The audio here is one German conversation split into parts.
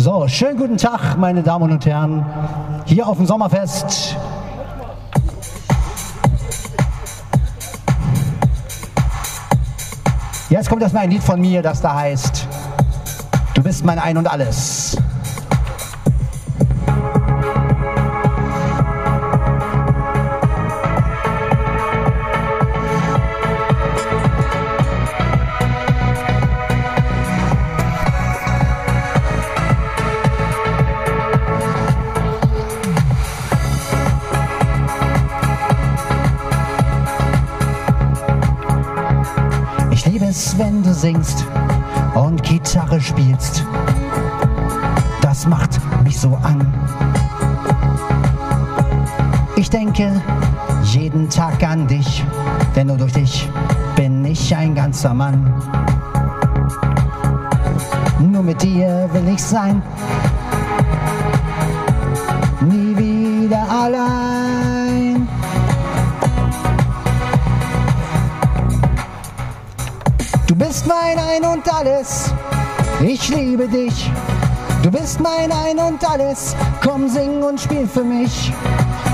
So, schönen guten Tag, meine Damen und Herren, hier auf dem Sommerfest. Jetzt kommt erstmal ein Lied von mir, das da heißt, du bist mein Ein und Alles. Singst und Gitarre spielst. Das macht mich so an. Ich denke jeden Tag an dich, denn nur durch dich bin ich ein ganzer Mann. Nur mit dir will ich sein, nie wieder allein. Bist mein Ein und Alles, ich liebe dich. Du bist mein Ein und Alles, komm sing und spiel für mich.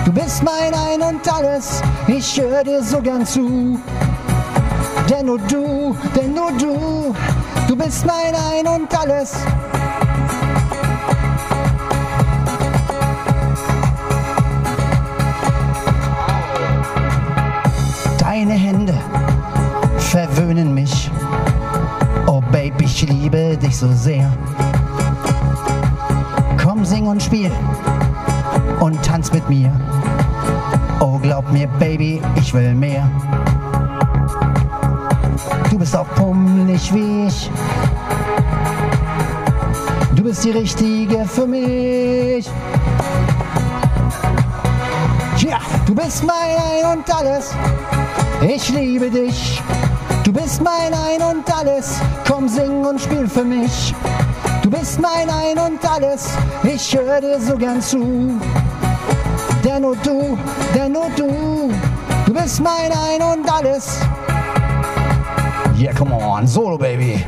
Du bist mein Ein und Alles, ich höre dir so gern zu. Denn nur du, denn nur du, du bist mein Ein und Alles. Deine Hände verwöhnen mich. Liebe dich so sehr. Komm, sing und spiel und tanz mit mir. Oh, glaub mir, Baby, ich will mehr. Du bist auch pummelig wie ich. Du bist die Richtige für mich. Ja, du bist mein Ein und Alles. Ich liebe dich. Du bist mein Ein und Alles. Komm, sing und spiel für mich. Du bist mein Ein und Alles. Ich höre dir so gern zu. Denn nur du, denn nur du. Du bist mein Ein und Alles. Yeah, come on, Solo Baby.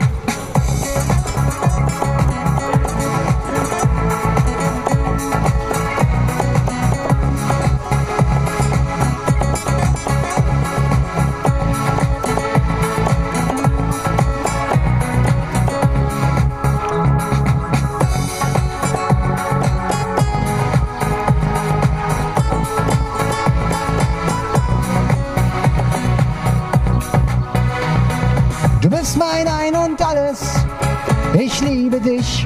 Bist mein Ein und Alles, ich liebe dich.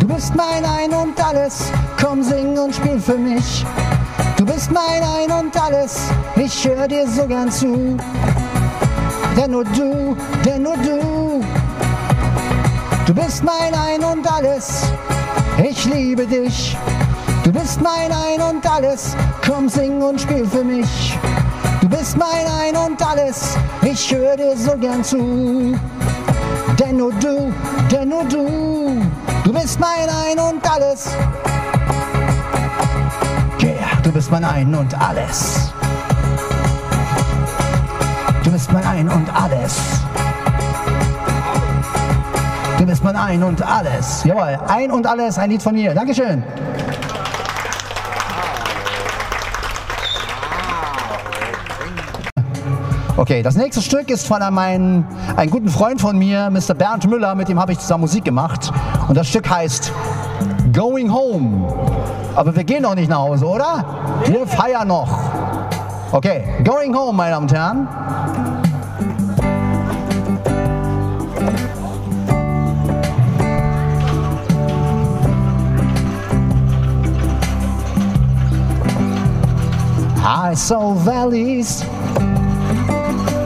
Du bist mein Ein und Alles, komm sing und spiel für mich. Du bist mein Ein und Alles, ich höre dir so gern zu. Denn nur du, denn nur du, du bist mein Ein und Alles, ich liebe dich. Du bist mein Ein und Alles, komm sing und spiel für mich. Du bist mein Ein und Alles, ich höre dir so gern zu. Denn nur du, denn nur du, du bist mein Ein und Alles. Yeah, du bist mein Ein und Alles. Du bist mein Ein und Alles. Du bist mein Ein und Alles. Jawohl, Ein und Alles, ein Lied von mir. Dankeschön. Okay, das nächste Stück ist von einem, einem guten Freund von mir, Mr. Bernd Müller, mit dem habe ich zusammen Musik gemacht. Und das Stück heißt Going Home. Aber wir gehen noch nicht nach Hause, oder? Wir feiern noch. Okay, Going Home, meine Damen und Herren. I saw valleys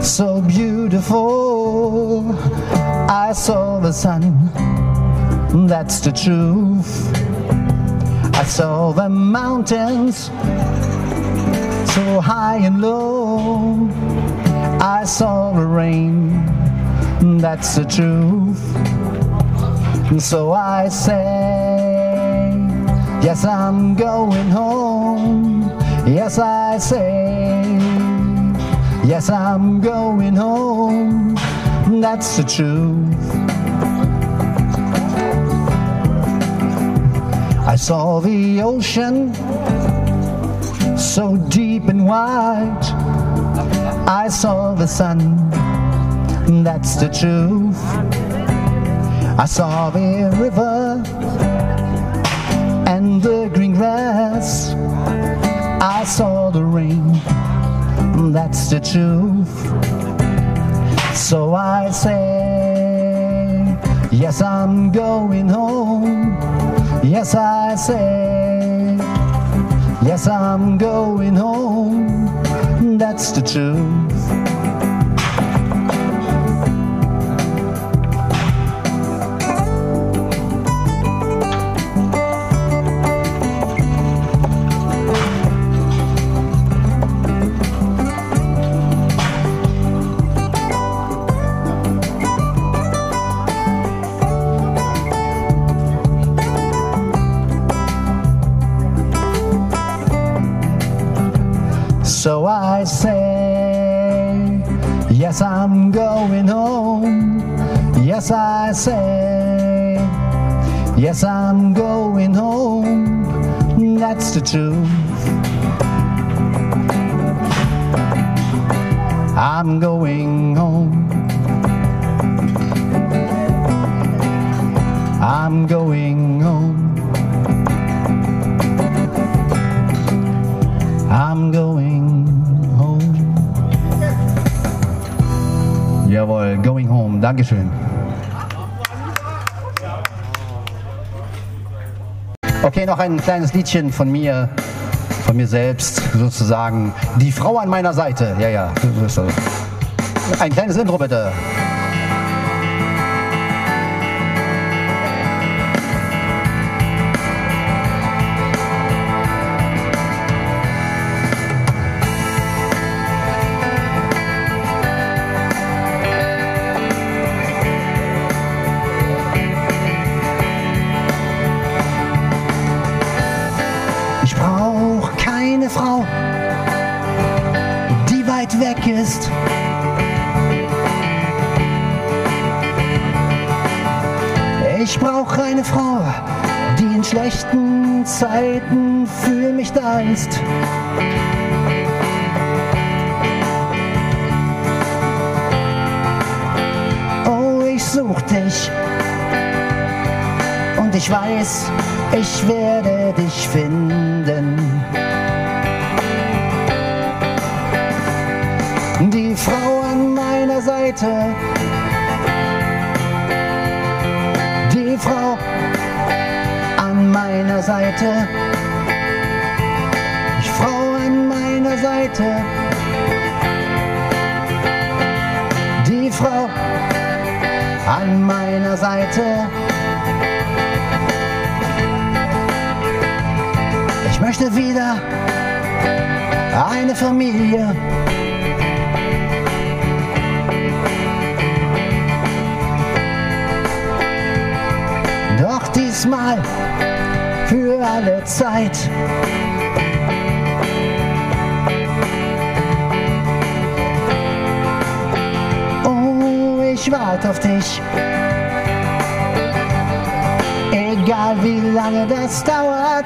so beautiful. I saw the sun, that's the truth. I saw the mountains so high and low. I saw the rain, that's the truth. And so I say, Yes, I'm going home. Yes, I say, Yes, I'm going home. That's the truth. I saw the ocean so deep and wide. I saw the sun, that's the truth. I saw the river and the green grass. I saw the rain, Mm, that's the truth. So I say, yes, I'm going home. Yes, I say, yes, I'm going home. Mm, that's the truth. Say, yes, I'm going home. That's the truth. I'm going home. I'm going home. I'm going home. Jawohl, going home. Dankeschön. Okay, noch ein kleines Liedchen von mir, von mir selbst sozusagen. Die Frau an meiner Seite. Ja, ja. Ein kleines Intro bitte. Ich brauch keine Frau, die weit weg ist. Ich brauch eine Frau, die in schlechten Zeiten für mich da ist. Oh, ich such dich und ich weiß, ich werde dich finden. Seite, die Frau an meiner Seite, die Frau an meiner Seite, die Frau an meiner Seite. Ich möchte wieder eine Familie. Diesmal für alle Zeit. Oh, ich warte auf dich. Egal wie lange das dauert.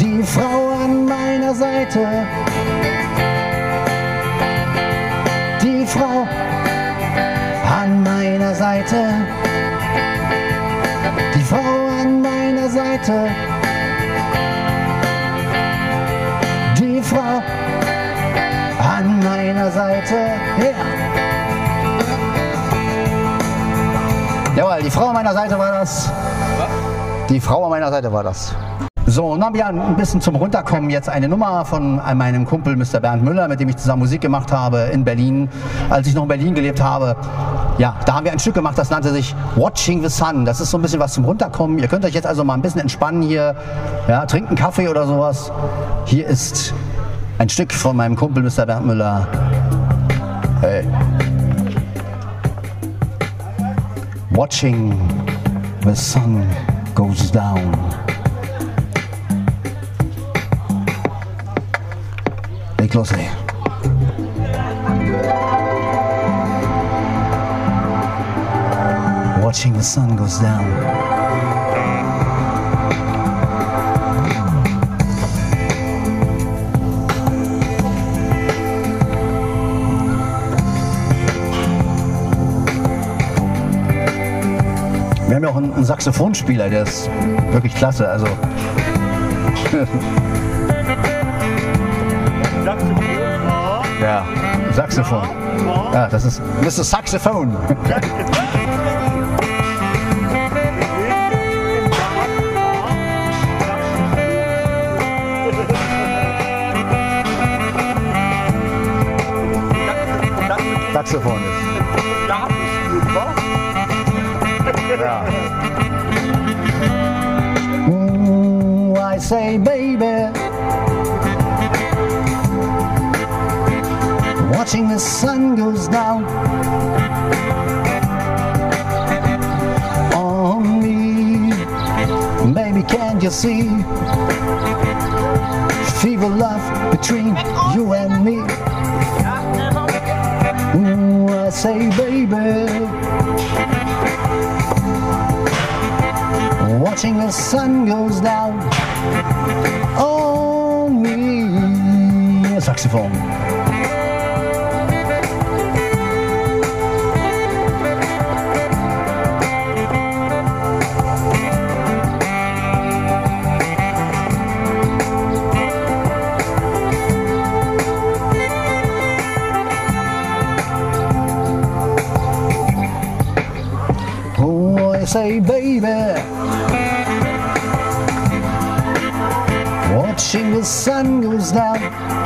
Die Frau an meiner Seite. Die Frau Seite. Die Frau an meiner Seite. Die Frau an meiner Seite. Ja. Jawohl, die Frau an meiner Seite war das. Die Frau an meiner Seite war das. So, und dann ein bisschen zum Runterkommen jetzt eine Nummer von meinem Kumpel Mr. Bernd Müller, mit dem ich zusammen Musik gemacht habe in Berlin, als ich noch in Berlin gelebt habe. Ja, da haben wir ein Stück gemacht, das nannte sich Watching the Sun. Das ist so ein bisschen was zum Runterkommen. Ihr könnt euch jetzt also mal ein bisschen entspannen hier, ja, trinken Kaffee oder sowas. Hier ist ein Stück von meinem Kumpel Mr. Bernd Müller. Hey. Watching the sun goes down. Leg los, watching the sun goes down. Wir haben ja auch einen, Saxophonspieler, der ist wirklich klasse. Also ja, Saxophon. Ja, das ist Mr. Saxophon. Saxophon ist. Ja. Ooh, mm, I say, baby. Watching the sun goes down on me. Baby, can't you see? Fever love between you and me. Ooh, I say, baby. watching the sun goes down on me. Saxophon. Say, baby. Watching the sun goes down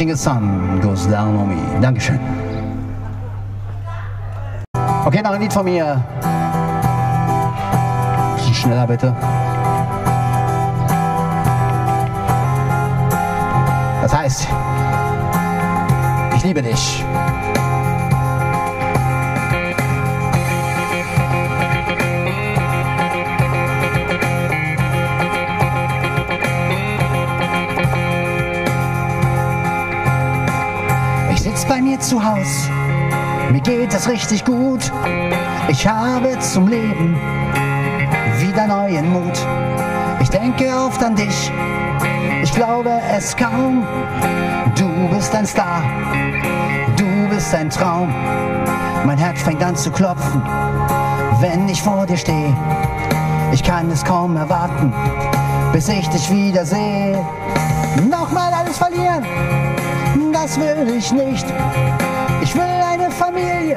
The sun goes down on me. Dankeschön. Okay, noch ein Lied von mir. Bisschen schneller bitte. Das heißt, ich liebe dich. Bei mir zu Haus, mir geht es richtig gut. Ich habe zum Leben wieder neuen Mut. Ich denke oft an dich, ich glaube es kaum. Du bist ein Star, du bist ein Traum. Mein Herz fängt an zu klopfen, wenn ich vor dir stehe. Ich kann es kaum erwarten, bis ich dich wiedersehe. Nochmal alles verlieren, das will ich nicht. Ich will eine Familie,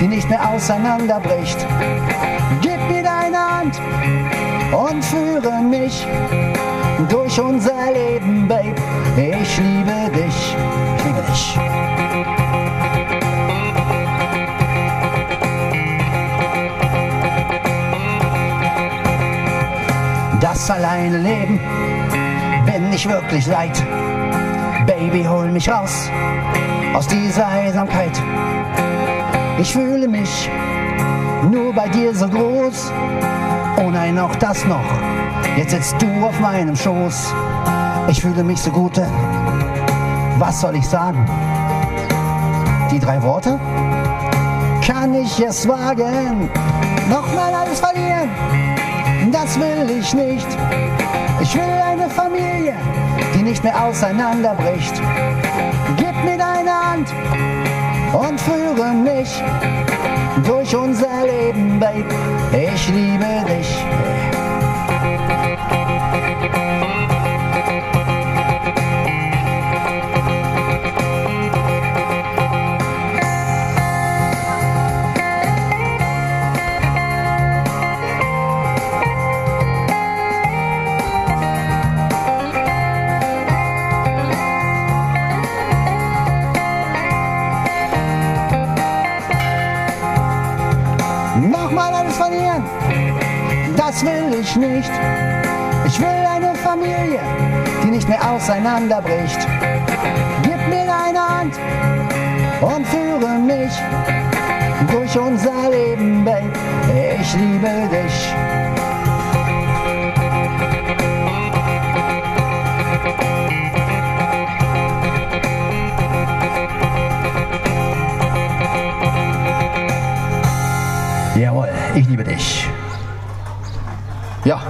die nicht mehr auseinanderbricht. Gib mir deine Hand und führe mich durch unser Leben, Babe. Ich liebe dich, ich liebe dich. Das alleine Leben bin ich wirklich leid. Baby, hol mich raus aus dieser Einsamkeit. Ich fühle mich nur bei dir so groß. Oh nein, auch das noch. Jetzt sitzt du auf meinem Schoß. Ich fühle mich so gut. Was soll ich sagen? Die drei Worte? Kann ich es wagen? Nochmal alles verlieren? Das will ich nicht. Ich will eine Familie, nicht mehr auseinanderbricht. Gib mir deine Hand und führe mich durch unser Leben, Babe. Ich liebe dich. Auseinanderbricht. Gib mir deine Hand und führe mich durch unser Leben, Babe. Ich liebe dich. Jawohl, ich liebe dich. Ja,